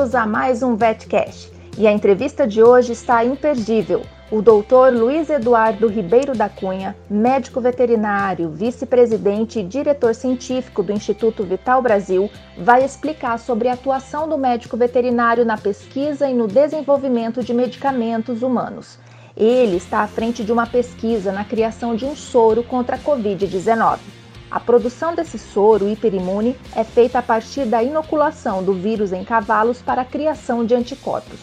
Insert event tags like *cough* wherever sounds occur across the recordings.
bem-vindos a mais um VetCast. E a entrevista de hoje está imperdível. O doutor Luiz Eduardo Ribeiro da Cunha, médico veterinário, vice-presidente e diretor científico do Instituto Vital Brasil, vai explicar sobre a atuação do médico veterinário na pesquisa e no desenvolvimento de medicamentos humanos. Ele está à frente de uma pesquisa na criação de um soro contra a Covid-19. A produção desse soro hiperimune é feita a partir da inoculação do vírus em cavalos para a criação de anticorpos.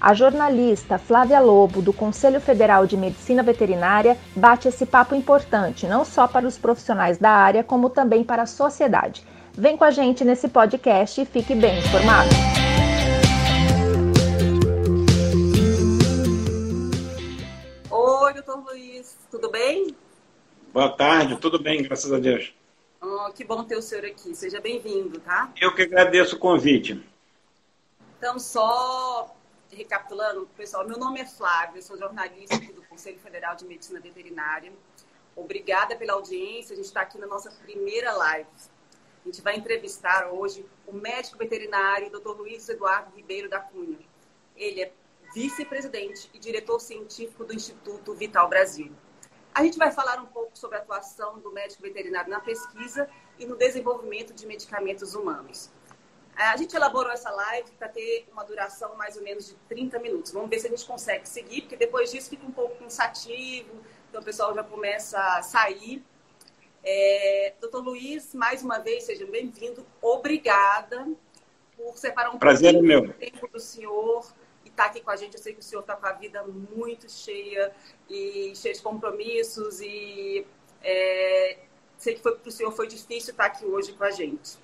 A jornalista Flávia Lobo, do Conselho Federal de Medicina Veterinária, bate esse papo importante não só para os profissionais da área, como também para a sociedade. Vem com a gente nesse podcast e fique bem informado. Oi, doutor Luiz, tudo bem? Boa tarde, tudo bem, graças a Deus. Oh, que bom ter o senhor aqui. Seja bem-vindo, tá? Eu que agradeço o convite. Então, só recapitulando, pessoal, meu nome é Flávia, eu sou jornalista aqui do Conselho Federal de Medicina Veterinária. Obrigada pela audiência. A gente está aqui na nossa primeira live. A gente vai entrevistar hoje o médico veterinário, Dr. Luiz Eduardo Ribeiro da Cunha. Ele é vice-presidente e diretor científico do Instituto Vital Brasil. A gente vai falar um pouco sobre a atuação do médico veterinário na pesquisa e no desenvolvimento de medicamentos humanos. É, a gente elaborou essa live para ter uma duração mais ou menos de 30 minutos. Vamos ver se a gente consegue seguir, porque depois disso fica um pouco cansativo, então o pessoal já começa a sair. É, Doutor Luiz, mais uma vez, seja bem-vindo. Obrigada por separar um Prazer pouquinho é meu. do tempo do senhor estar tá aqui com a gente. Eu sei que o senhor está com a vida muito cheia e cheia de compromissos e é, sei que para o senhor foi difícil estar aqui hoje com a gente.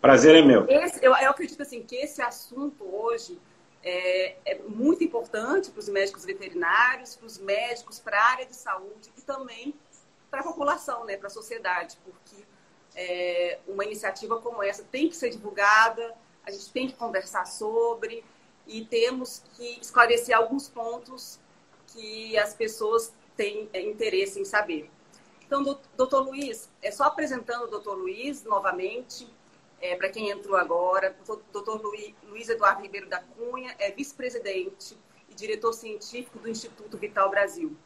Prazer é meu. Esse, eu, eu, acredito assim que esse assunto hoje é, é muito importante para os médicos veterinários, para os médicos, para a área de saúde e também para a população, né, para a sociedade, porque é, uma iniciativa como essa tem que ser divulgada, a gente tem que conversar sobre e temos que esclarecer alguns pontos que as pessoas têm é, interesse em saber. Então, doutor Luiz, é só apresentando o doutor Luiz novamente, é, para quem entrou agora, doutor Luiz, Luiz Eduardo Ribeiro da Cunha é vice-presidente e diretor científico do Instituto Vital Brasil.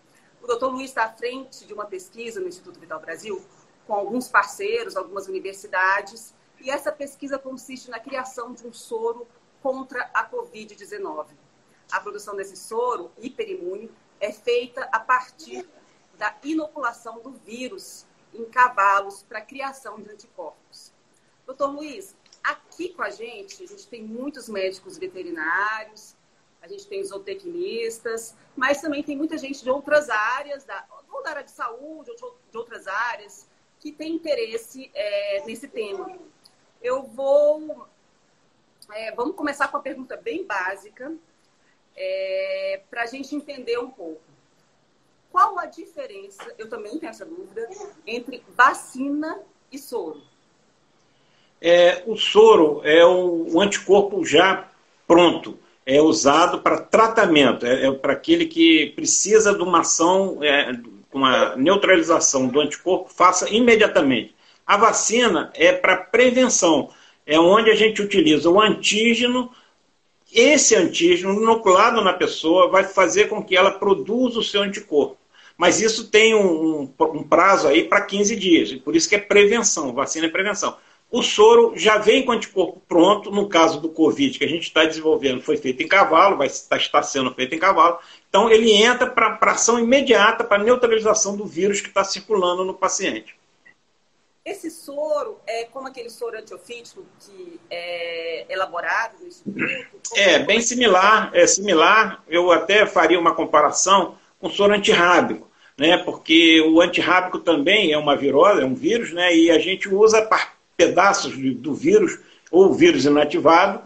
O doutor Luiz está à frente de uma pesquisa no Instituto Vital Brasil com alguns parceiros, algumas universidades, e essa pesquisa consiste na criação de um soro contra a Covid-19. A produção desse soro hiperimune é feita a partir da inoculação do vírus em cavalos para a criação de anticorpos. Doutor Luiz, aqui com a gente, a gente tem muitos médicos veterinários, a gente tem zootecnistas, mas também tem muita gente de outras áreas, da, ou da área de saúde, ou de outras áreas, que tem interesse é, nesse tema. Eu vou. É, vamos começar com uma pergunta bem básica, é, para a gente entender um pouco. Qual a diferença, eu também tenho essa dúvida, entre vacina e soro? É, o soro é um anticorpo já pronto, é usado para tratamento, é, é para aquele que precisa de uma ação, é, uma neutralização do anticorpo, faça imediatamente. A vacina é para prevenção, é onde a gente utiliza o antígeno. Esse antígeno inoculado na pessoa vai fazer com que ela produza o seu anticorpo. Mas isso tem um, um prazo aí para 15 dias, por isso que é prevenção, vacina é prevenção. O soro já vem com anticorpo pronto, no caso do Covid, que a gente está desenvolvendo, foi feito em cavalo, vai estar sendo feito em cavalo. Então, ele entra para ação imediata, para neutralização do vírus que está circulando no paciente. Esse soro é como aquele soro antiofídico que é elaborado no instituto? É, é, bem similar, é similar. Eu até faria uma comparação com soro antirrábico, né? Porque o antirrábico também é uma virose, é um vírus, né? E a gente usa pedaços do vírus ou vírus inativado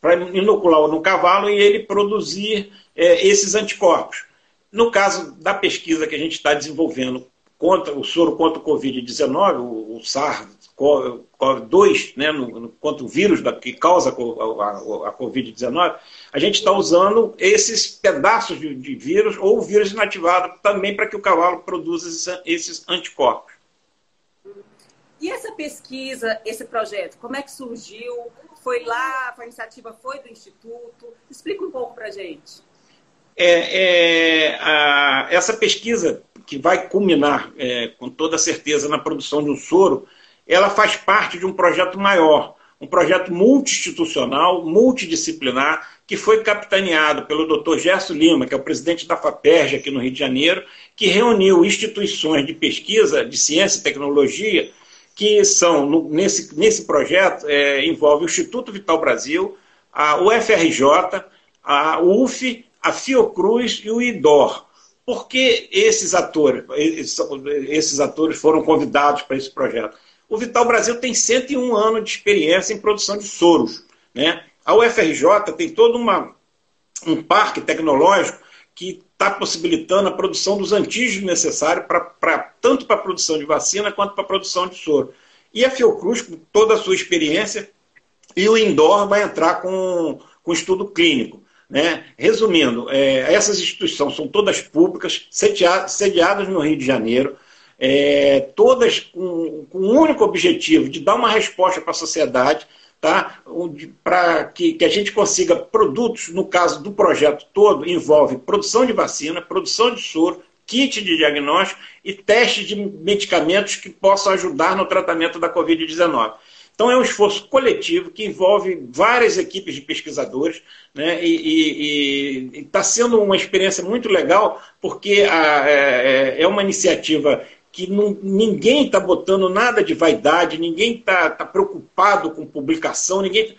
para inocular no cavalo e ele produzir é, esses anticorpos. No caso da pesquisa que a gente está desenvolvendo contra o soro contra o Covid-19, o, o SARS-CoV-2, né, no, no, contra o vírus da, que causa a, a, a Covid-19, a gente está usando esses pedaços de, de, vírus ou vírus inativado também para que o cavalo produza esses, esses anticorpos. E essa pesquisa, esse projeto, como é que surgiu? Foi lá, a iniciativa foi do Instituto? Explica um pouco para gente. É, é, a, essa pesquisa, que vai culminar é, com toda certeza na produção de um soro, ela faz parte de um projeto maior, um projeto multi-institucional, multidisciplinar, que foi capitaneado pelo Dr. Gerson Lima, que é o presidente da FAPERJ aqui no Rio de Janeiro, que reuniu instituições de pesquisa de ciência e tecnologia que são, no, nesse, nesse projeto, é, envolve o Instituto Vital Brasil, a UFRJ, a UF, a Fiocruz e o IDOR. Por que esses atores, esses atores foram convidados para esse projeto? O Vital Brasil tem 101 anos de experiência em produção de soros. Né? A UFRJ tem todo uma, um parque tecnológico que está possibilitando a produção dos antígenos necessários pra, pra tanto para a produção de vacina quanto para a produção de soro. E a Fiocruz, com toda a sua experiência, e o Indoor vai entrar com, com estudo clínico. Né? Resumindo, é, essas instituições são todas públicas, sediadas no Rio de Janeiro, é, todas com, com um único objetivo de dar uma resposta para a sociedade tá? para que, que a gente consiga produtos, no caso do projeto todo, envolve produção de vacina, produção de soro, kit de diagnóstico e teste de medicamentos que possam ajudar no tratamento da Covid-19. Então, é um esforço coletivo que envolve várias equipes de pesquisadores, né? e está sendo uma experiência muito legal, porque a, é, é, é uma iniciativa que não, ninguém está botando nada de vaidade, ninguém está tá preocupado com publicação, ninguém.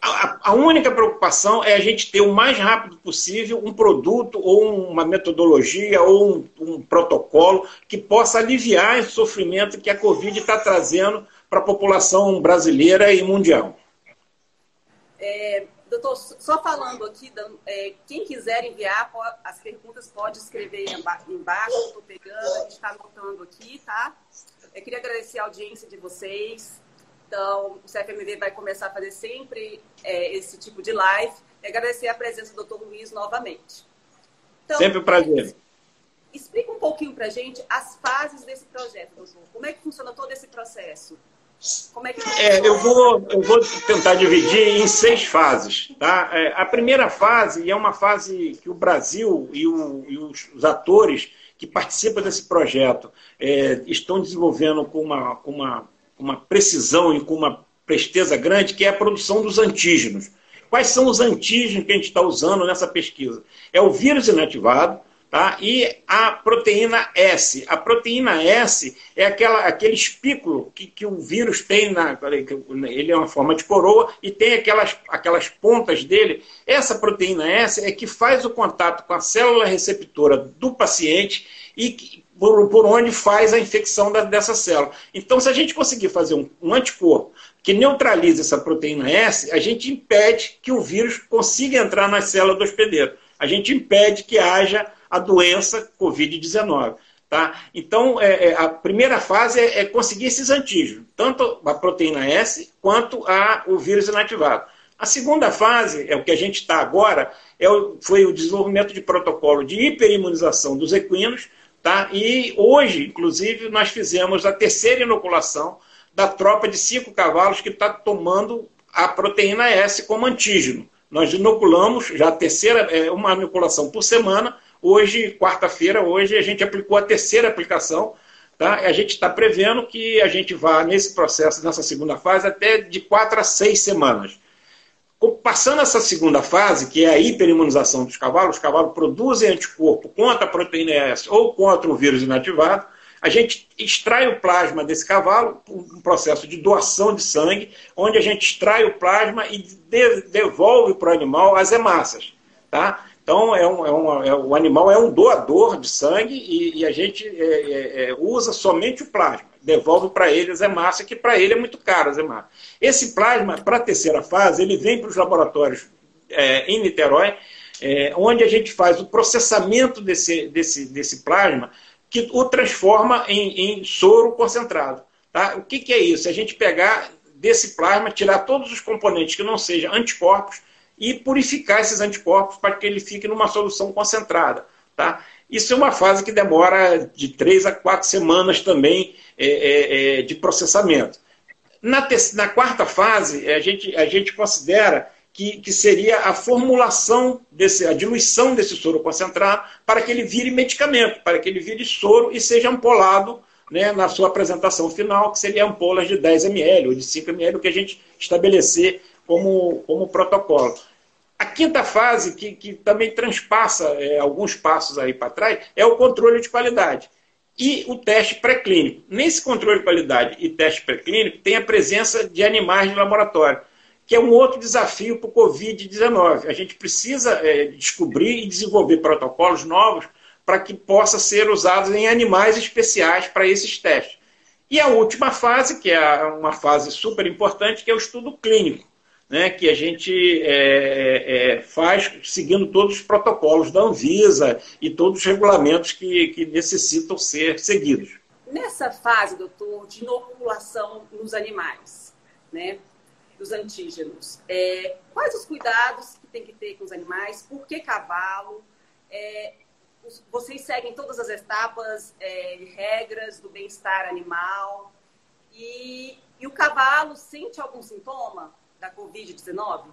A, a, única preocupação é a gente ter o mais rápido possível um produto ou uma metodologia ou um, um protocolo que possa aliviar esse sofrimento que a Covid está trazendo para a população brasileira e mundial. É, Doutor, só falando aqui, é, quem quiser enviar as perguntas pode escrever embaixo, estou pegando, a gente está anotando aqui, tá? Eu queria agradecer a audiência de vocês. Então, o CFMV vai começar a fazer sempre é, esse tipo de live. E agradecer a presença do doutor Luiz novamente. Então, sempre um prazer. Explica um pouquinho para a gente as fases desse projeto, doutor. Como é que funciona todo esse processo? Como é que é, eu vou eu vou tentar dividir em seis fases, tá? É, a primeira fase é uma fase que o Brasil e, o, e os, os, atores que participam desse projeto é, estão desenvolvendo com uma, com uma, uma precisão e com uma presteza grande, que é a produção dos antígenos. Quais são os antígenos que a gente está usando nessa pesquisa? É o vírus inativado, Tá? E a proteína S. A proteína S é aquela, aquele espículo que, que o vírus tem, na, ele é uma forma de coroa e tem aquelas, aquelas pontas dele. Essa proteína S é que faz o contato com a célula receptora do paciente e por, por onde faz a infecção da, dessa célula. Então, se a gente conseguir fazer um, um anticorpo que neutralize essa proteína S, a gente impede que o vírus consiga entrar na célula do hospedeiro. A gente impede que haja a doença Covid-19. Tá? Então, é, é, a primeira fase é, é, conseguir esses antígenos, tanto a proteína S quanto a, o vírus inativado. A segunda fase, é o que a gente está agora, é o, foi o desenvolvimento de protocolo de hiperimunização dos equinos, tá? e hoje, inclusive, nós fizemos a terceira inoculação da tropa de cinco cavalos que está tomando a proteína S como antígeno. Nós inoculamos já a terceira, é, uma inoculação por semana, Hoje, quarta-feira, hoje a gente aplicou a terceira aplicação. Tá? A gente está prevendo que a gente vá nesse processo, nessa segunda fase, até de quatro a seis semanas. Passando essa segunda fase, que é a hiperimunização dos cavalos, os cavalos produzem anticorpo contra a proteína S ou contra o vírus inativado, a gente extrai o plasma desse cavalo, um processo de doação de sangue, onde a gente extrai o plasma e devolve para o animal as hemácias. Tá? Então, é um, é uma, é, o animal é um doador de sangue e, e a gente é, é, é usa somente o plasma. Devolve para ele as hemácias, que para ele é muito caro as hemácias. Esse plasma, para a terceira fase, ele vem para os laboratórios é, em Niterói, onde a gente faz o processamento desse, desse, desse plasma, que o transforma em, em soro concentrado. Tá? O que, que é isso? A gente pegar desse plasma, tirar todos os componentes que não sejam anticorpos, e purificar esses anticorpos para que ele fique numa solução concentrada. Tá? Isso é uma fase que demora de três a quatro semanas também é, é, é de processamento. Na, na, quarta fase, a gente, a gente considera que, que seria a formulação, desse, a diluição desse soro concentrado para que ele vire medicamento, para que ele vire soro e seja ampolado né, na sua apresentação final, que seria ampolas de 10 ml ou de 5 ml, o que a gente estabelecer como, como protocolo. A quinta fase, que, que também transpassa é, alguns passos aí para trás, é o controle de qualidade e o teste pré-clínico. Nesse controle de qualidade e teste pré-clínico, tem a presença de animais de laboratório, que é um outro desafio para o Covid-19. A gente precisa é, descobrir e desenvolver protocolos novos para que possa ser usado em animais especiais para esses testes. E a última fase, que é uma fase super importante, que é o estudo clínico né, que a gente é, é, faz seguindo todos os protocolos da Anvisa e todos os regulamentos que, que necessitam ser seguidos. Nessa fase, doutor, de inoculação nos animais, né, dos antígenos, é, quais os cuidados que tem que ter com os animais? Por que cavalo? É, vocês seguem todas as etapas é, e regras do bem-estar animal? E, e o cavalo sente algum sintoma? Da Covid-19?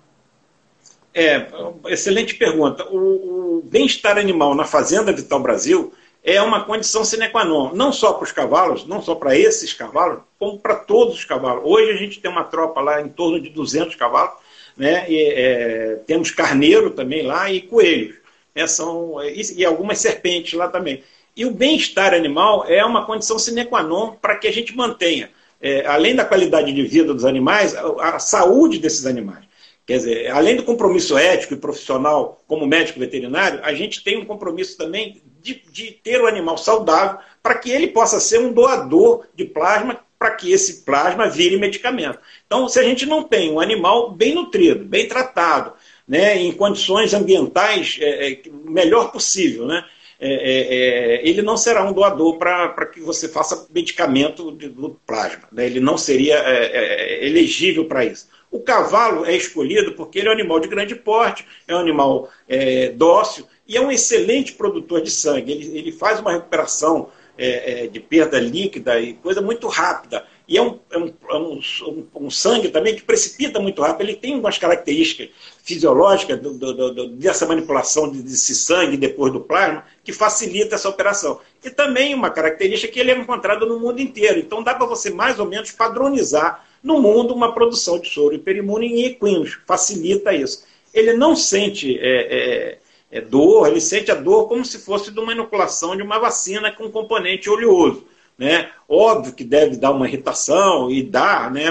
É, excelente pergunta. O, o bem-estar animal na Fazenda Vital Brasil é uma condição sine qua non, não só para os cavalos, não só para esses cavalos, como para todos os cavalos. Hoje a gente tem uma tropa lá em torno de 200 cavalos, né? E, é, temos carneiro também lá e coelhos, né? São, e, e algumas serpentes lá também. E o bem-estar animal é uma condição sine qua non para que a gente mantenha é, além da qualidade de vida dos animais, a, a saúde desses animais. Quer dizer, além do compromisso ético e profissional como médico veterinário, a gente tem um compromisso também de, de ter o animal saudável para que ele possa ser um doador de plasma para que esse plasma vire medicamento. Então, se a gente não tem um animal bem nutrido, bem tratado, né, em condições ambientais é, é, melhor possível, né, é, é, é, ele não será um doador para que você faça medicamento de, do plasma. Né? Ele não seria é, é, elegível para isso. O cavalo é escolhido porque ele é um animal de grande porte, é um animal dócil e é um excelente produtor de sangue. Ele, ele faz uma recuperação de perda líquida e coisa muito rápida. E é um, é um, é um, um, sangue também que precipita muito rápido. Ele tem umas características fisiológicas do, do, do, dessa manipulação desse sangue depois do plasma que facilita essa operação. E também uma característica que ele é encontrado no mundo inteiro. Então dá para você mais ou menos padronizar no mundo uma produção de soro hiperimune em equinos. Facilita isso. Ele não sente é, é, é dor, ele sente a dor como se fosse de uma inoculação de uma vacina com componente oleoso. Né? Óbvio que deve dar uma irritação e dar né,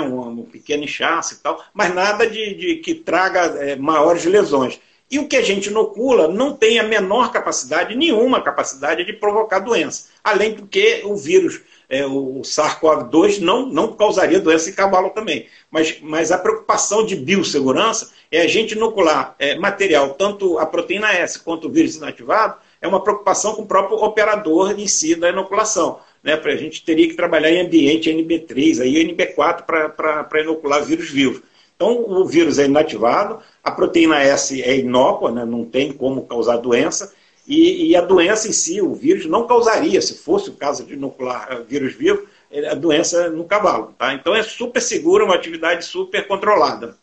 pequeno inchaço e tal, mas nada de, de que traga é, maiores lesões. E o que a gente inocula não tem a menor capacidade, nenhuma capacidade de provocar doença. Além do que o vírus, é, o SARS-CoV-2, não, não causaria doença em cavalo também. Mas, mas a preocupação de biossegurança é a gente inocular é, material, tanto a proteína S quanto o vírus inativado, é uma preocupação com o próprio operador em si da inoculação né, a gente teria que trabalhar em ambiente NB3, aí NB4 para inocular vírus vivos. Então, o vírus é inativado, a proteína S é inócua, né, não tem como causar doença, e, e, a doença em si, o vírus, não causaria, se fosse o caso de inocular eh, vírus vivo, eh, a doença no cavalo. Tá? Então, é super segura, uma atividade super controlada.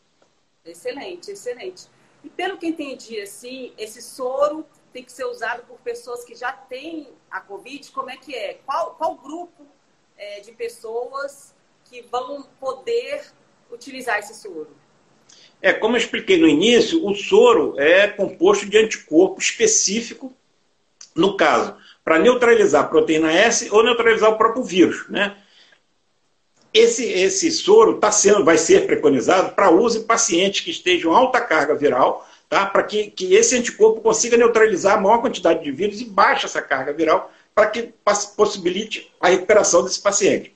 Excelente, excelente. E pelo que entendi, assim, esse soro tem que ser usado por pessoas que já têm a Covid? Como é que é? Qual, qual grupo é, de pessoas que vão poder utilizar esse soro? É, como eu expliquei no início, o soro é composto de anticorpo específico, no caso, para neutralizar a proteína S ou neutralizar o próprio vírus, né? Esse, esse soro tá sendo, vai ser preconizado para uso em pacientes que estejam alta carga viral tá? para que, que esse anticorpo consiga neutralizar a maior quantidade de vírus e baixe essa carga viral para que possibilite a recuperação desse paciente.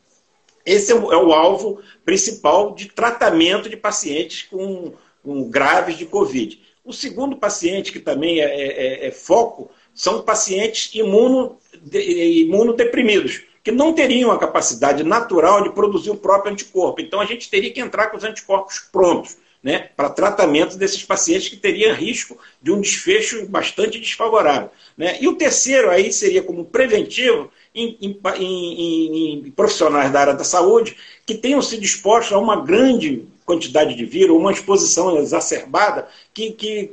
Esse é o, é o alvo principal de tratamento de pacientes com, com, graves de Covid. O segundo paciente, que também é, é, é, é foco, são pacientes imuno, de, imunodeprimidos, que não teriam a capacidade natural de produzir o próprio anticorpo. Então a gente teria que entrar com os anticorpos prontos né, para tratamento desses pacientes que teriam risco de um desfecho bastante desfavorável. Né? E o terceiro aí seria como preventivo em, em, em, em profissionais da área da saúde que tenham sido expostos a uma grande quantidade de vírus, uma exposição exacerbada que, que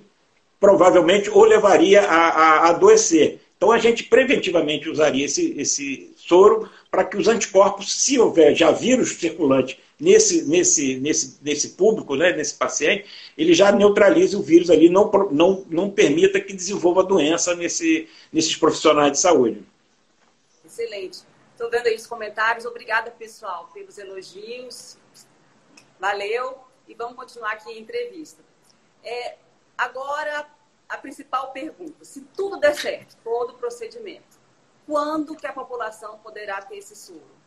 provavelmente o levaria a, a, adoecer. Então a gente preventivamente usaria esse, esse soro para que os anticorpos, se houver já vírus circulante nesse, nesse, nesse, nesse público, né, nesse paciente, ele já neutralize o vírus ali, não, não, não permita que desenvolva doença nesse, nesses profissionais de saúde. Excelente. Estou vendo aí os comentários. Obrigada, pessoal, pelos elogios. Valeu. E vamos continuar aqui a entrevista. É, agora, a principal pergunta. Se tudo der certo, todo o procedimento, quando que a população poderá ter esse soro?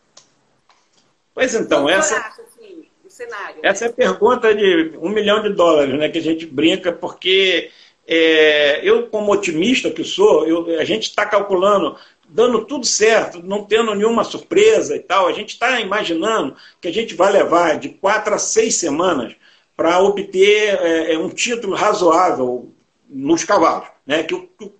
Pois então, essa, assim, cenário, essa né? é a pergunta de um milhão de dólares, né, que a gente brinca, porque é, eu, como otimista que sou, eu, a gente está calculando, dando tudo certo, não tendo nenhuma surpresa e tal, a gente está imaginando que a gente vai levar de quatro a seis semanas para obter é, é, um título razoável nos cavalos, né? que,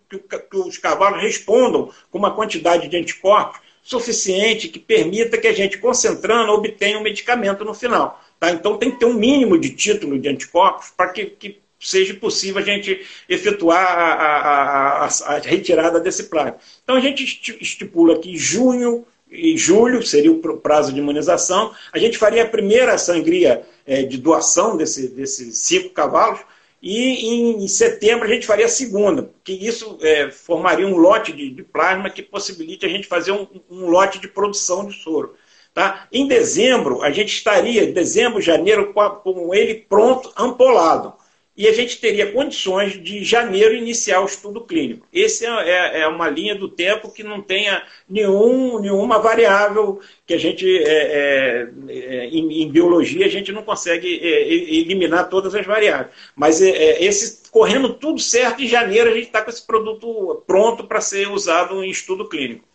que, que, os cavalos respondam com uma quantidade de anticorpos suficiente que permita que a gente, concentrando, obtenha um medicamento no final. Tá? Então tem que ter um mínimo de título de anticorpos para que, que seja possível a gente efetuar a, a, a, a, retirada desse plasma. Então a gente estipula que junho e julho seria o prazo de imunização. A gente faria a primeira sangria é, de doação desse, desses cinco cavalos e em setembro a gente faria a segunda, que isso é, formaria um lote de, de, plasma que possibilite a gente fazer um, um, lote de produção de soro. Tá? Em dezembro, a gente estaria, dezembro, janeiro, com, a, com ele pronto, ampolado e a gente teria condições de janeiro iniciar o estudo clínico. Essa é, é, é, uma linha do tempo que não tenha nenhum, nenhuma variável que a gente, é, é, é em, em, biologia, a gente não consegue é, eliminar todas as variáveis. Mas esse, correndo tudo certo, em janeiro a gente está com esse produto pronto para ser usado em estudo clínico.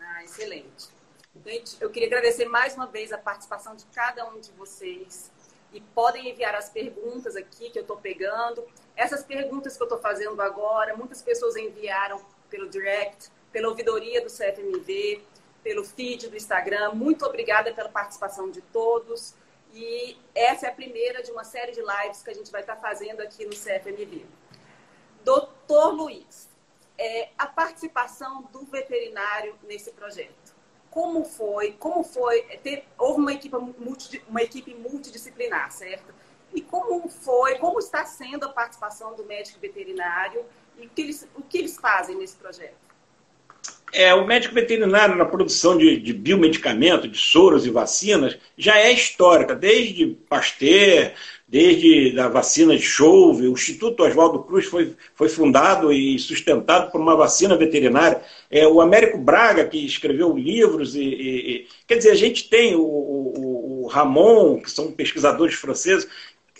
Ah, excelente. Gente, eu queria agradecer mais uma vez a participação de cada um de vocês e podem enviar as perguntas aqui que eu estou pegando. Essas perguntas que eu estou fazendo agora, muitas pessoas enviaram pelo direct, pela ouvidoria do CFMV, pelo feed do Instagram. Muito obrigada pela participação de todos. E essa é a primeira de uma série de lives que a gente vai estar fazendo aqui no CFMV. Doutor Luiz, é, a participação do veterinário nesse projeto como foi, como foi ter, houve uma equipe, multi, uma equipe multidisciplinar, certo? E como foi, como está sendo a participação do médico veterinário e o que eles, o que eles fazem nesse projeto? É, o médico veterinário na produção de, de biomedicamento, de soros e vacinas, já é histórica, desde Pasteur, desde a vacina de Chouve, o Instituto Oswaldo Cruz foi, foi fundado e sustentado por uma vacina veterinária. É, o Américo Braga, que escreveu livros, e, e quer dizer, a gente tem o, o, o, Ramon, que são pesquisadores franceses,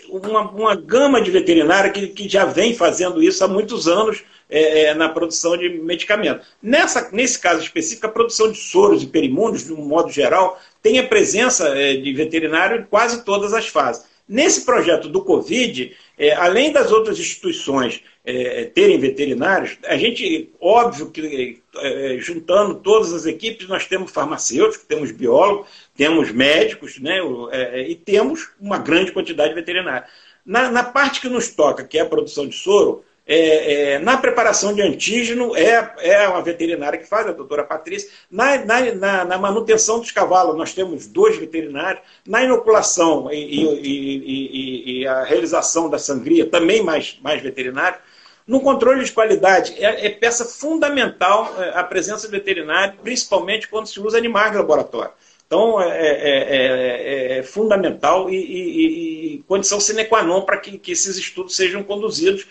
uma, uma gama de veterinária que, que já vem fazendo isso há muitos anos é, é, na produção de medicamentos. Nessa, nesse caso específico, a produção de soros e perimundos, de um modo geral, tem a presença é, de veterinário em quase todas as fases. Nesse projeto do Covid, é, além das outras instituições é, terem veterinários, a gente, óbvio que é, juntando todas as equipes, nós temos farmacêuticos, temos biólogos, temos médicos, né, é, é, e temos uma grande quantidade de veterinários. Na, na parte que nos toca, que é a produção de soro, é, é, na preparação de antígeno, é, é uma veterinária que faz, a doutora Patrícia. Na, na, na, manutenção dos cavalos, nós temos dois veterinários. Na inoculação e, e, e, e, a realização da sangria, também mais, mais veterinário. No controle de qualidade, é, é peça fundamental é, a presença veterinária, principalmente quando se usa animais de laboratório. Então, é, é, é, é fundamental e, e, e, condição sine qua non para que, que esses estudos sejam conduzidos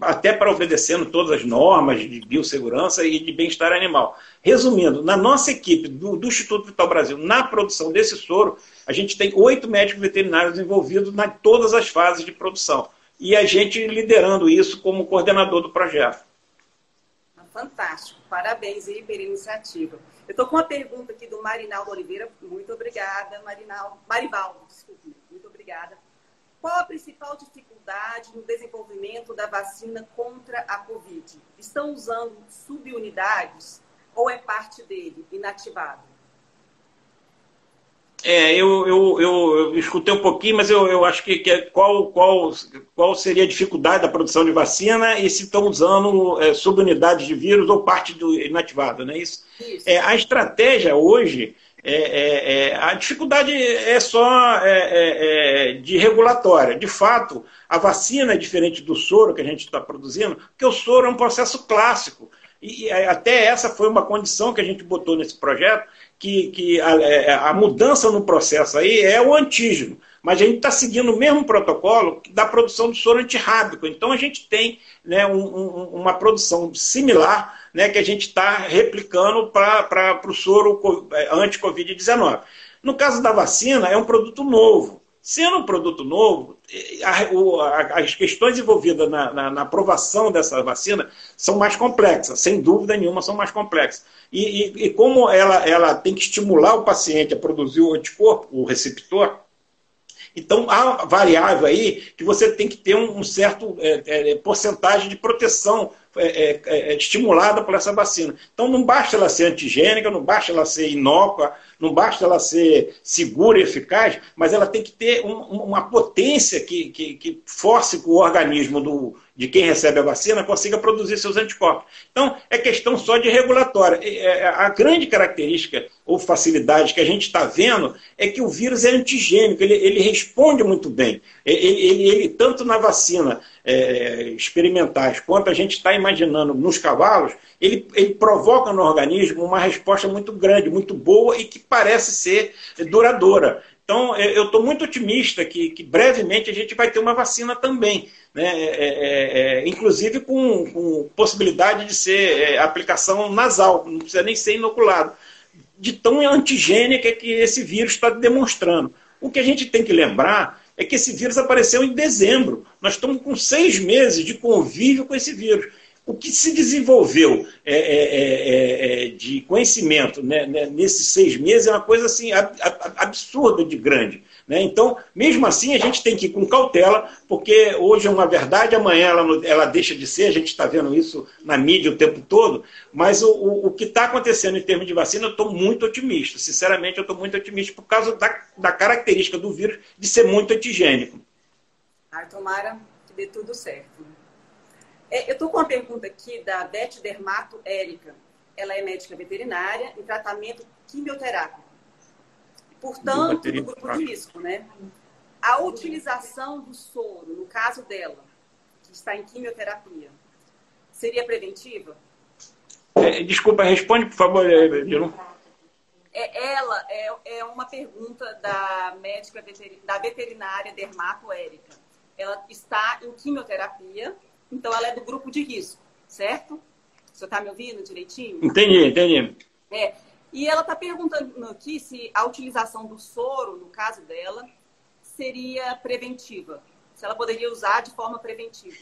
até para obedecendo todas as normas de biossegurança e de bem-estar animal. Resumindo, na nossa equipe do, do, Instituto Vital Brasil, na produção desse soro, a gente tem oito médicos veterinários envolvidos em todas as fases de produção. E a gente liderando isso como coordenador do projeto. Fantástico, parabéns aí pela iniciativa. Eu estou com uma pergunta aqui do Marinaldo Oliveira. Muito obrigada, Marinaldo. Marivaldo, desculpe. Muito obrigada qual a principal dificuldade no desenvolvimento da vacina contra a Covid? Estão usando subunidades ou é parte dele, inativado? É, eu, eu, eu, eu, escutei um pouquinho, mas eu, eu acho que, que é qual, qual, qual seria a dificuldade da produção de vacina e se estão usando é, subunidades de vírus ou parte do inativado, não é isso? isso. É, a estratégia hoje, é, é, é a dificuldade é só é, é, de regulatória. De fato, a vacina é diferente do soro que a gente está produzindo, porque o soro é um processo clássico. E até essa foi uma condição que a gente botou nesse projeto, que, que a, a, mudança no processo aí é o antígeno. Mas a gente está seguindo o mesmo protocolo da produção do soro antirrábico. Então a gente tem né, um, um, uma produção similar né, que a gente está replicando para o soro é, anti-Covid-19. No caso da vacina, é um produto novo. Sendo um produto novo, as questões envolvidas na, na, na, aprovação dessa vacina são mais complexas, sem dúvida nenhuma, são mais complexas. E, e, e, como ela, ela tem que estimular o paciente a produzir o anticorpo, o receptor, então há variável aí que você tem que ter um, um certo é, é, porcentagem de proteção é, é, é, estimulada por essa vacina. Então não basta ela ser antigênica, não basta ela ser inócua, não basta ela ser segura e eficaz, mas ela tem que ter um, uma potência que, que, que force o organismo do, de quem recebe a vacina consiga produzir seus anticorpos. Então, é questão só de regulatória. É, a grande característica ou facilidade que a gente está vendo é que o vírus é antigênico, ele, ele responde muito bem. Ele, ele, ele tanto na vacina é, experimentais quanto a gente está imaginando nos cavalos, ele, ele provoca no organismo uma resposta muito grande, muito boa e que parece ser duradoura. Então, é, eu estou muito otimista que, que, brevemente a gente vai ter uma vacina também, né? É, é, é, inclusive com, com, possibilidade de ser é, aplicação nasal, não precisa nem ser inoculado, de tão antigênica que esse vírus está demonstrando. O que a gente tem que lembrar é que esse vírus apareceu em dezembro. Nós estamos com seis meses de convívio com esse vírus. O que se desenvolveu é, é, é, é de conhecimento né, né, nesses seis meses é uma coisa assim absurda de grande. Né? Então, mesmo assim, a gente tem que ir com cautela, porque hoje é uma verdade, amanhã ela, ela deixa de ser, a gente está vendo isso na mídia o tempo todo, mas o, o, o que está acontecendo em termos de vacina, eu estou muito otimista. Sinceramente, eu estou muito otimista por causa da, da característica do vírus de ser muito antigênico. Ai, tomara que dê tudo certo. É, eu estou com uma pergunta aqui da Beth Dermato Érica. Ela é médica veterinária em tratamento quimioterápico. Portanto, do grupo de risco, né? A utilização do soro, no caso dela, que está em quimioterapia, seria preventiva? É, desculpa, responde, por favor, Dilu. É, ela é, é uma pergunta da médica da veterinária Dermato Érica. Ela está em quimioterapia então ela é do grupo de risco, certo? O senhor está me ouvindo direitinho? Entendi, entendi. É. E ela está perguntando aqui se a utilização do soro, no caso dela, seria preventiva. Se ela poderia usar de forma preventiva.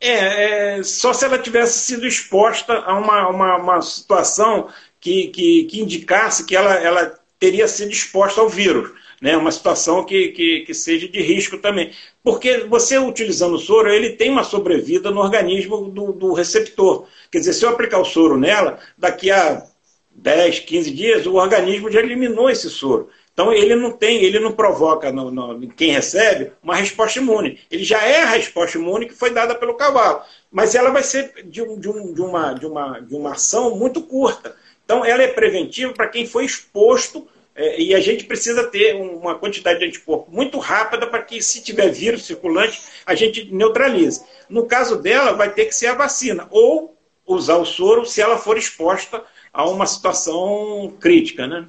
É, é só se ela tivesse sido exposta a uma, uma, uma situação que, que, que indicasse que ela, ela teria sido exposta ao vírus né, uma situação que, que, que, seja de risco também. Porque você utilizando o soro, ele tem uma sobrevida no organismo do, do receptor. Quer dizer, se eu aplicar o soro nela, daqui a 10, 15 dias, o organismo já eliminou esse soro. Então ele não tem, ele não provoca no, no, quem recebe uma resposta imune. Ele já é a resposta imune que foi dada pelo cavalo. Mas ela vai ser de, um, de, um, de, uma, de, uma, de uma ação muito curta. Então ela é preventiva para quem foi exposto é, e a gente precisa ter uma quantidade de anticorpo muito rápida para que, se tiver vírus circulante, a gente neutralize. No caso dela, vai ter que ser a vacina, ou usar o soro se ela for exposta a uma situação crítica, né?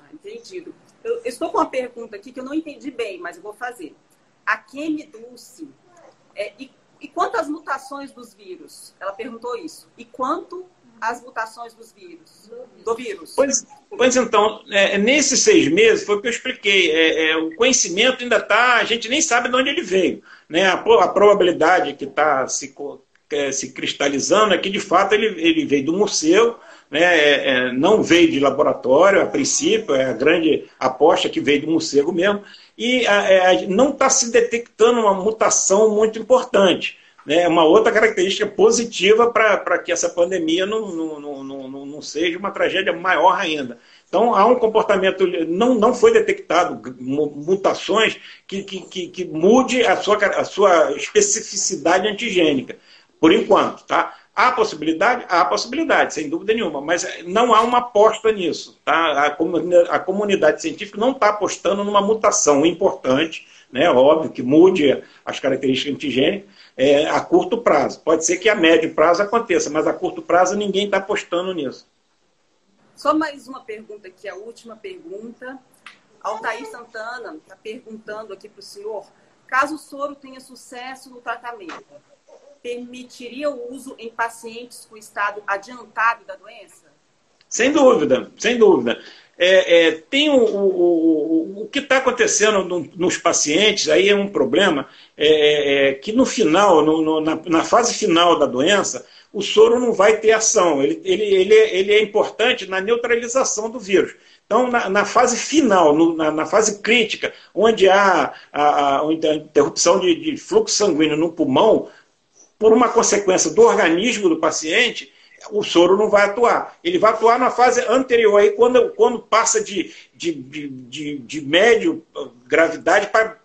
Ah, entendido. Eu estou com uma pergunta aqui que eu não entendi bem, mas eu vou fazer. A Kemi Dulce, é, e, e quantas mutações dos vírus? Ela perguntou isso. E quanto as mutações dos vírus, do vírus. Pois, pois então, é, nesses seis meses, foi o que eu expliquei, é, é, o conhecimento ainda está, a gente nem sabe de onde ele veio. Né? A, a probabilidade que está se, é, se cristalizando é que, de fato, ele, ele veio do morcego, né, é, é, não veio de laboratório, a princípio, é a grande aposta que veio do morcego mesmo, e é, não está se detectando uma mutação muito importante. Né, uma outra característica positiva para que essa pandemia não, não, não, não, não seja uma tragédia maior ainda. Então, há um comportamento, não, não foi detectado mutações que, que, que, mude a sua, a sua especificidade antigênica, por enquanto, tá? Há possibilidade? Há possibilidade, sem dúvida nenhuma, mas não há uma aposta nisso. Tá? A, comunidade científica não está apostando numa mutação importante, né? óbvio que mude as características antigênicas, é, a curto prazo. Pode ser que a médio prazo aconteça, mas a curto prazo ninguém está apostando nisso. Só mais uma pergunta aqui, a última pergunta. Altair Santana está perguntando aqui para o senhor: caso o soro tenha sucesso no tratamento, permitiria o uso em pacientes com estado adiantado da doença? Sem dúvida, sem dúvida. É, é, tem o, o, o, o que está acontecendo no, nos pacientes, aí é um problema, é, é, é que no final, no, no, na, na, fase final da doença, o soro não vai ter ação. Ele, ele, ele, ele é importante na neutralização do vírus. Então, na, na fase final, no, na, na, fase crítica, onde há a, a interrupção de, de fluxo sanguíneo no pulmão, por uma consequência do organismo do paciente, o soro não vai atuar. Ele vai atuar na fase anterior, aí quando, quando passa de, de, de, de, médio gravidade para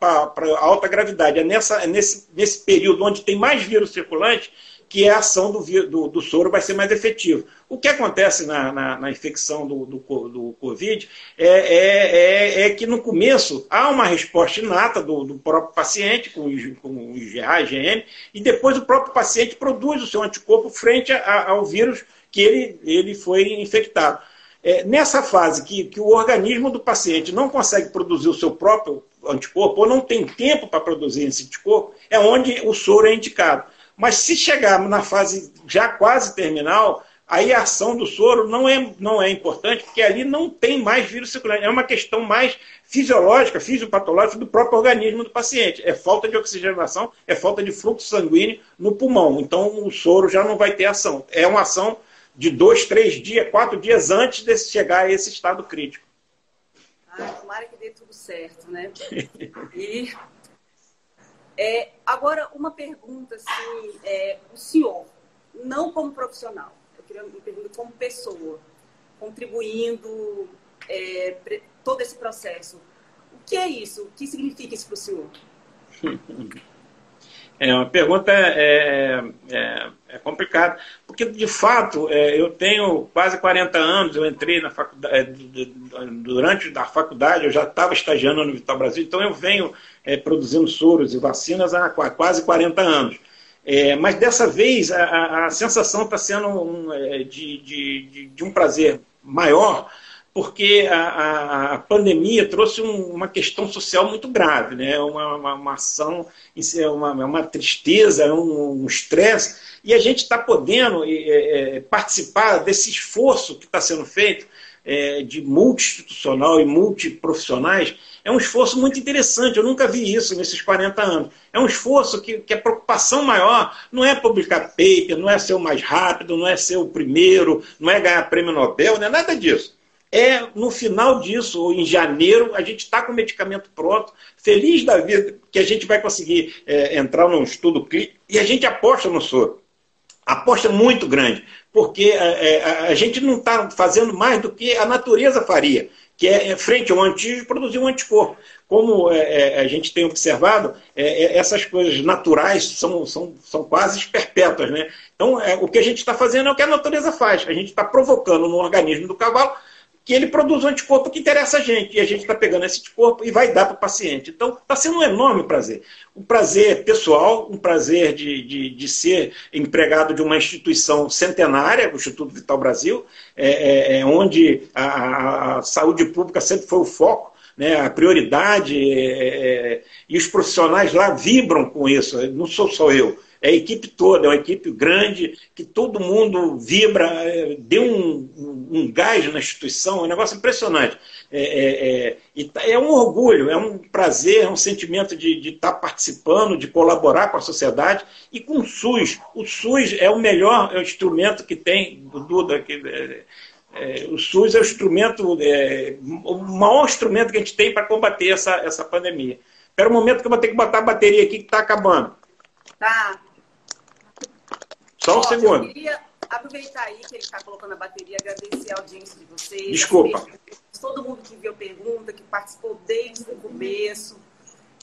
alta gravidade. É, nessa, é nesse, nesse período onde tem mais vírus circulante que a ação do, do, do, soro vai ser mais efetiva. O que acontece na, na, na infecção do, do, do Covid é, é, é, é, que no começo há uma resposta inata do, do próprio paciente com, com o IgA, IgM, e depois o próprio paciente produz o seu anticorpo frente a, ao vírus que ele, ele foi infectado. É, nessa fase que, que o organismo do paciente não consegue produzir o seu próprio anticorpo, ou não tem tempo para produzir esse anticorpo, é onde o soro é indicado. Mas se chegarmos na fase já quase terminal, aí a ação do soro não é, não é importante, porque ali não tem mais vírus circulante. É uma questão mais fisiológica, fisiopatológica do próprio organismo do paciente. É falta de oxigenação, é falta de fluxo sanguíneo no pulmão. Então o soro já não vai ter ação. É uma ação de dois, três dias, quatro dias antes de chegar a esse estado crítico. Ah, tomara que dê tudo certo, né? *laughs* E é, agora, uma pergunta, assim, é, o senhor, não como profissional, eu queria uma pergunta como pessoa, contribuindo é, todo esse processo. O que é isso? O que significa isso para o senhor? *laughs* É uma pergunta é, é, é complicada, porque de fato é, eu tenho quase 40 anos, eu entrei na faculdade, é, durante a faculdade, eu já estava estagiando no Vital Brasil, então eu venho é, produzindo soros e vacinas há quase 40 anos. É, mas dessa vez a, a sensação está sendo um, é, de, de, de, um prazer maior, porque a, a pandemia trouxe um, uma questão social muito grave, né? uma, uma, uma ação, uma, uma tristeza, um estresse, e a gente está podendo é, é, participar desse esforço que está sendo feito é, de multi-institucional e multiprofissionais é um esforço muito interessante. Eu nunca vi isso nesses 40 anos. É um esforço que, que a preocupação maior não é publicar paper, não é ser o mais rápido, não é ser o primeiro, não é ganhar prêmio Nobel, não é nada disso. É no final disso, ou em janeiro, a gente está com o medicamento pronto, feliz da vida que a gente vai conseguir é, entrar num estudo clínico e a gente aposta no soro. Aposta muito grande, porque é, é, a gente não está fazendo mais do que a natureza faria que é, é frente ao antígeno produzir um anticorpo. Como é, é, a gente tem observado, é, é, essas coisas naturais são, são, são quase perpétuas. Né? Então, o que a gente está fazendo é o que a natureza faz. A gente está provocando no organismo do cavalo que ele produz um anticorpo que interessa a gente. E a gente está pegando esse anticorpo e vai dar para o paciente. Então, está sendo um enorme prazer. Um prazer pessoal, um prazer de, de, de ser empregado de uma instituição centenária, o Instituto Vital Brasil, é, é, é onde a, a, saúde pública sempre foi o foco. Né, a prioridade é, é, e os profissionais lá vibram com isso, não sou só eu, é a equipe toda, é uma equipe grande, que todo mundo vibra, é, deu um, um, um gás na instituição, é um negócio impressionante. É, é, é, tá, é, um orgulho, é um prazer, é um sentimento de, estar tá participando, de colaborar com a sociedade e com o SUS. O SUS é o melhor instrumento que tem, Duda, que, é, é, o SUS é o instrumento, é, o maior instrumento que a gente tem para combater essa, essa pandemia. Espera um momento que eu vou ter que botar a bateria aqui que está acabando. Tá. Só um Ó, segundo. Eu queria aproveitar aí que ele está colocando a bateria, agradecer a audiência de vocês. Desculpa. Todo mundo que viu pergunta, que participou desde o começo,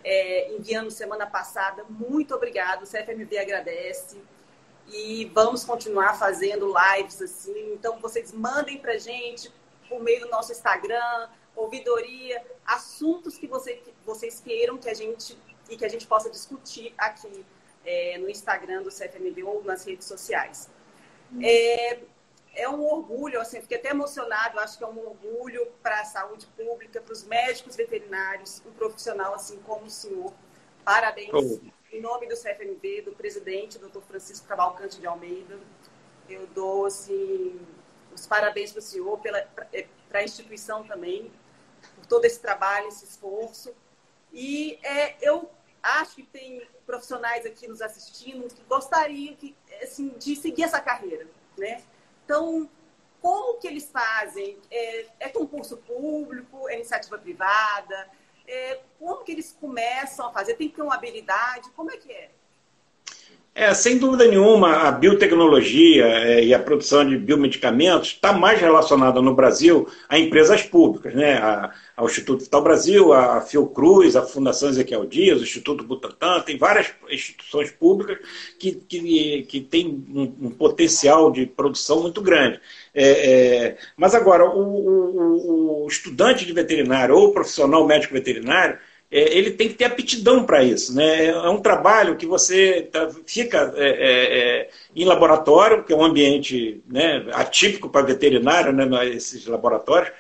é, enviando semana passada. Muito obrigado. O CFMV agradece e vamos continuar fazendo lives assim. Então, vocês mandem para gente por meio do nosso Instagram, ouvidoria, assuntos que você, vocês queiram que a gente e que a gente possa discutir aqui é, no Instagram do CFMB ou nas redes sociais. É, é um orgulho, assim, fiquei até emocionado, acho que é um orgulho para a saúde pública, para os médicos veterinários, um profissional assim como o senhor. Parabéns. Oh em nome do CFMV, do presidente, doutor Francisco Cavalcante de Almeida, eu dou assim, os parabéns para o senhor, para é, a instituição também, por todo esse trabalho, esse esforço. E é, eu acho que tem profissionais aqui nos assistindo que gostariam que, assim, de seguir essa carreira, né? Então, como que eles fazem? É, é concurso público, é iniciativa privada? É, como que eles começam a fazer? Tem que ter uma habilidade? Como é que é? É, sem dúvida nenhuma, a biotecnologia é, e a produção de biomedicamentos está mais relacionada no Brasil a empresas públicas, né? A, ao Instituto Vital Brasil, a Fiocruz, a Fundação Ezequiel Dias, o Instituto Butantan, tem várias instituições públicas que, que, que têm um, um potencial de produção muito grande. É, é, mas agora, o, o, o, estudante de veterinário ou o profissional médico veterinário, é, ele tem que ter aptidão para isso. Né? É um trabalho que você tá, fica é, é, é em laboratório, que é um ambiente né, atípico para veterinário, né, esses laboratórios.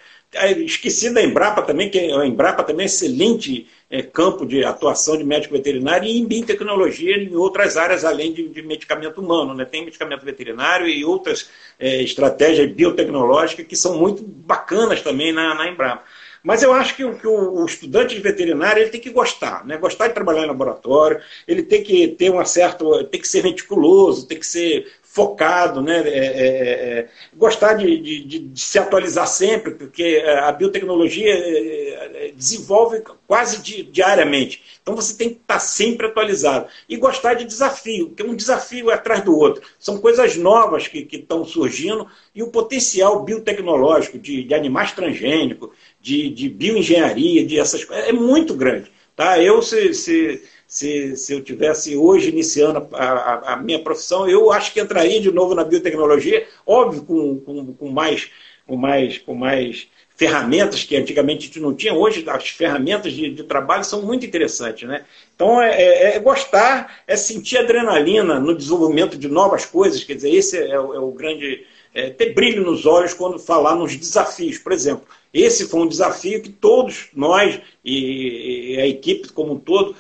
Esqueci da Embrapa também, que a Embrapa também é excelente é, campo de atuação de médico veterinário e em biotecnologia em outras áreas além de, de medicamento humano. Né? Tem medicamento veterinário e outras é, estratégias biotecnológicas que são muito bacanas também na, na Embrapa. Mas eu acho que, o, que o, estudante de veterinário ele tem que gostar, né? gostar de trabalhar em laboratório, ele tem que ter um certo, tem que ser meticuloso, tem que ser focado, né? É, é, é, é gostar de, de, de, se atualizar sempre, porque a biotecnologia é, desenvolve quase diariamente. Então você tem que estar sempre atualizado. E gostar de desafio, que é um desafio atrás do outro. São coisas novas que estão surgindo e o potencial biotecnológico de, de animais transgênicos, de, de bioengenharia, de essas coisas, é muito grande. Tá? Eu, se, se, se, se eu tivesse hoje iniciando a, a, a, minha profissão, eu acho que entraria de novo na biotecnologia, óbvio, com, com, com mais, com, mais, com mais ferramentas que antigamente a gente não tinha. Hoje as ferramentas de, de trabalho são muito interessantes. Né? Então é, é, é, gostar, é sentir adrenalina no desenvolvimento de novas coisas, quer dizer, esse é, o, é o grande. É, ter brilho nos olhos quando falar nos desafios. Por exemplo, esse foi um desafio que todos nós e, a equipe como um todo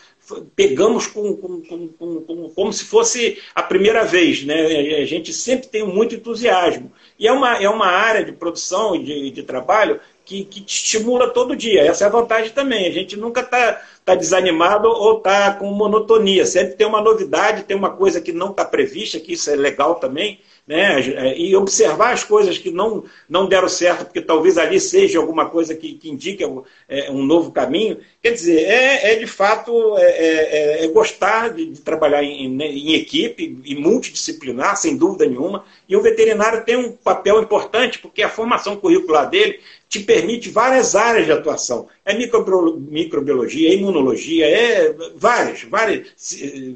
pegamos com, com, com, como se fosse a primeira vez. Né? A gente sempre tem muito entusiasmo. E é uma, é uma área de produção e de, de trabalho que, que te estimula todo dia. Essa é a vantagem também. A gente nunca está tá desanimado ou está com monotonia. Sempre tem uma novidade, tem uma coisa que não está prevista, que isso é legal também né? e observar as coisas que não, não deram certo, porque talvez ali seja alguma coisa que, que indique é, um novo caminho. Quer dizer, é, é de fato é, é, é gostar de, de trabalhar em, né, em, equipe e multidisciplinar, sem dúvida nenhuma. E o veterinário tem um papel importante, porque a formação curricular dele te permite várias áreas de atuação. É microbiologia, é imunologia, é várias, várias,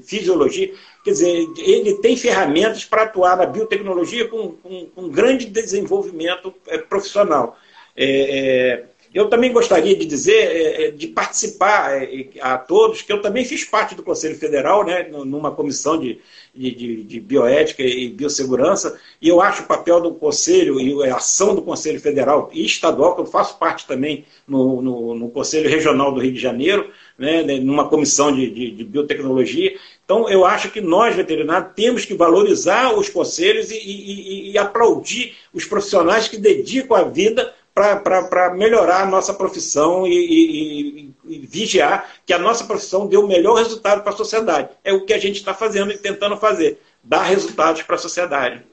fisiologia. Quer dizer, ele tem ferramentas para atuar na biotecnologia com, com, com grande desenvolvimento é, profissional. É, é, Eu também gostaria de dizer, é, é, de participar a todos, que eu também fiz parte do Conselho Federal, né, numa comissão de, de, de, bioética e biossegurança, e eu acho o papel do Conselho e a ação do Conselho Federal e estadual, que eu faço parte também no, no, no Conselho Regional do Rio de Janeiro, né, né numa comissão de, de, de, biotecnologia. Então, eu acho que nós, veterinários, temos que valorizar os conselhos e, e, e aplaudir os profissionais que dedicam a vida para melhorar a nossa profissão e, e, vigiar que a nossa profissão dê o melhor resultado para a sociedade. É o que a gente está fazendo e tentando fazer, dar resultados para a sociedade.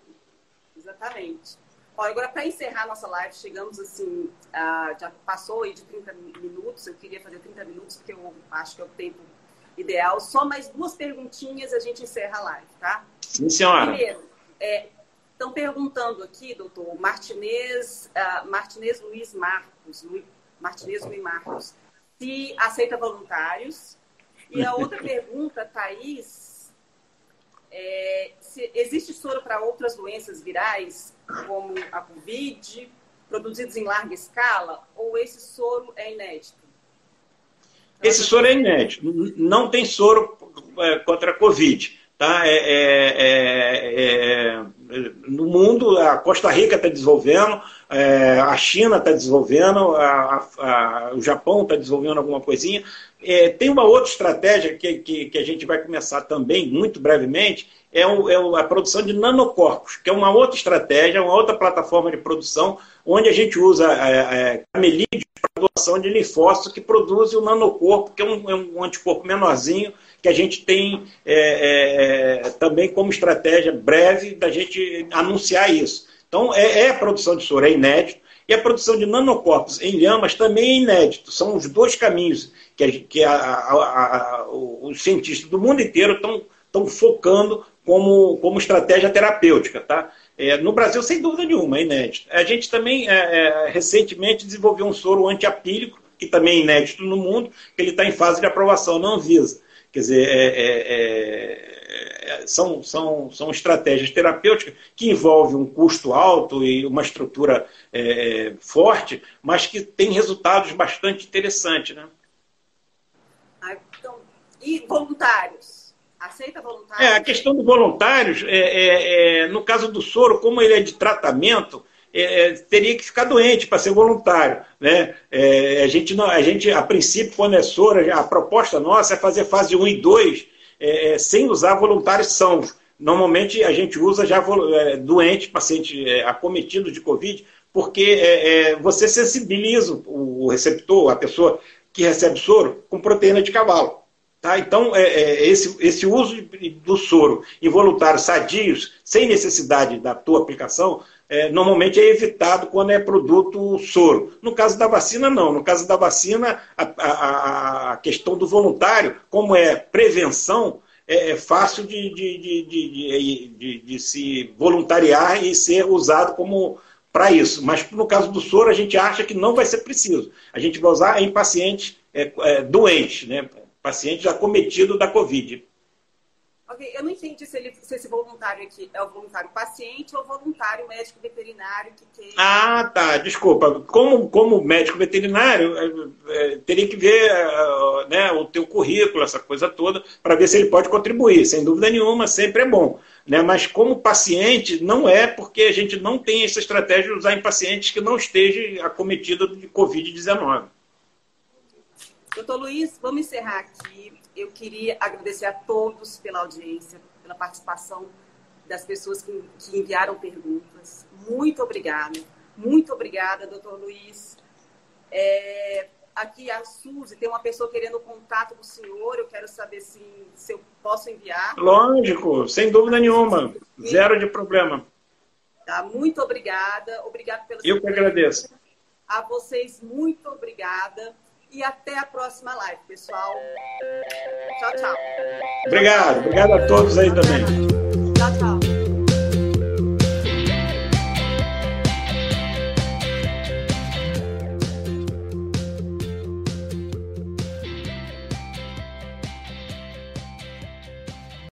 Exatamente. Olha, agora, para encerrar nossa live, chegamos assim, uh, já passou aí de 30 minutos, eu queria fazer 30 minutos, porque eu acho que é o tempo ideal. Só mais duas perguntinhas a gente encerra a live, tá? Sim, senhora. Primeiro, é, Estão perguntando aqui, doutor, Martinez, uh, Martinez Luiz Marcos, Luiz, Martinez Luiz Marcos, se aceita voluntários. E a outra *laughs* pergunta, Thaís, é, se existe soro para outras doenças virais, como a Covid, produzidos em larga escala, ou esse soro é inédito? Esse soro é inédito. Não tem soro é, contra a Covid. Tá? É, é, é, é no mundo, a Costa Rica está desenvolvendo, é, a China está desenvolvendo, a, a, o Japão está desenvolvendo alguma coisinha. É, tem uma outra estratégia que, que, que, a gente vai começar também, muito brevemente, é, o, é, a produção de nanocorpos, que é uma outra estratégia, uma outra plataforma de produção, onde a gente usa é, camelídeos para doação de linfócitos que produz o nanocorpo, que é um, é um anticorpo menorzinho, que a gente tem é, é, também como estratégia breve da gente anunciar isso. Então, é, é a produção de soro, é inédito, e a produção de nanocorpos em lhamas também é inédito. São os dois caminhos que, a, que a, a, os cientistas do mundo inteiro estão focando como, como estratégia terapêutica. Tá? É, no Brasil, sem dúvida nenhuma, é inédito. A gente também, é, é, recentemente, desenvolveu um soro antiapílico, que também é inédito no mundo, que ele está em fase de aprovação na Anvisa. Quer dizer, é, é, é, são, são, são estratégias terapêuticas que envolvem um custo alto e uma estrutura é, forte, mas que tem resultados bastante interessantes. Né? Ah, então, e voluntários? Aceita voluntários? É, a questão dos voluntários, é, é, no caso do soro, como ele é de tratamento, é, é, teria que ficar doente para ser voluntário. Né? É, a, gente não, a gente, a princípio, quando é soro, a proposta nossa é fazer fase 1 e 2 é, é, sem usar voluntários sãos. Normalmente a gente usa já é, doente, paciente acometido de Covid, porque você sensibiliza o receptor, a pessoa que recebe soro, com proteína de cavalo. Tá? Então, é, é, esse, esse uso do soro involuntário sadios, sem necessidade da tua aplicação, é, normalmente é evitado quando é produto soro. No caso da vacina, não. No caso da vacina, a, a, a questão do voluntário, como é prevenção, é, é fácil de, de, de, de, se voluntariar e ser usado como para isso. Mas no caso do soro, a gente acha que não vai ser preciso. A gente vai usar em pacientes é, é, doentes, né? pacientes acometidos da Covid. Ok, eu não entendi se, ele, se esse voluntário aqui é o voluntário paciente ou o voluntário médico veterinário que quer. Ah, tá, desculpa. Como, como médico veterinário, é, é, teria que ver é, né, o teu currículo, essa coisa toda, para ver se ele pode contribuir. Sem dúvida nenhuma, sempre é bom. Né? Mas como paciente, não é porque a gente não tem essa estratégia de usar em pacientes que não estejam acometidos de Covid-19. Doutor Luiz, vamos encerrar aqui eu queria agradecer a todos pela audiência, pela participação das pessoas que, que enviaram perguntas. Muito obrigada. Muito obrigada, doutor Luiz. É, aqui a Suzy, tem uma pessoa querendo contato do senhor, eu quero saber se, se eu posso enviar. Lógico, sem dúvida nenhuma. Zero de problema. Tá, muito obrigada. Obrigada pelo Eu que agradeço. A vocês, muito obrigada e até a próxima live, pessoal. Tchau, tchau. Obrigado, obrigado a todos aí também.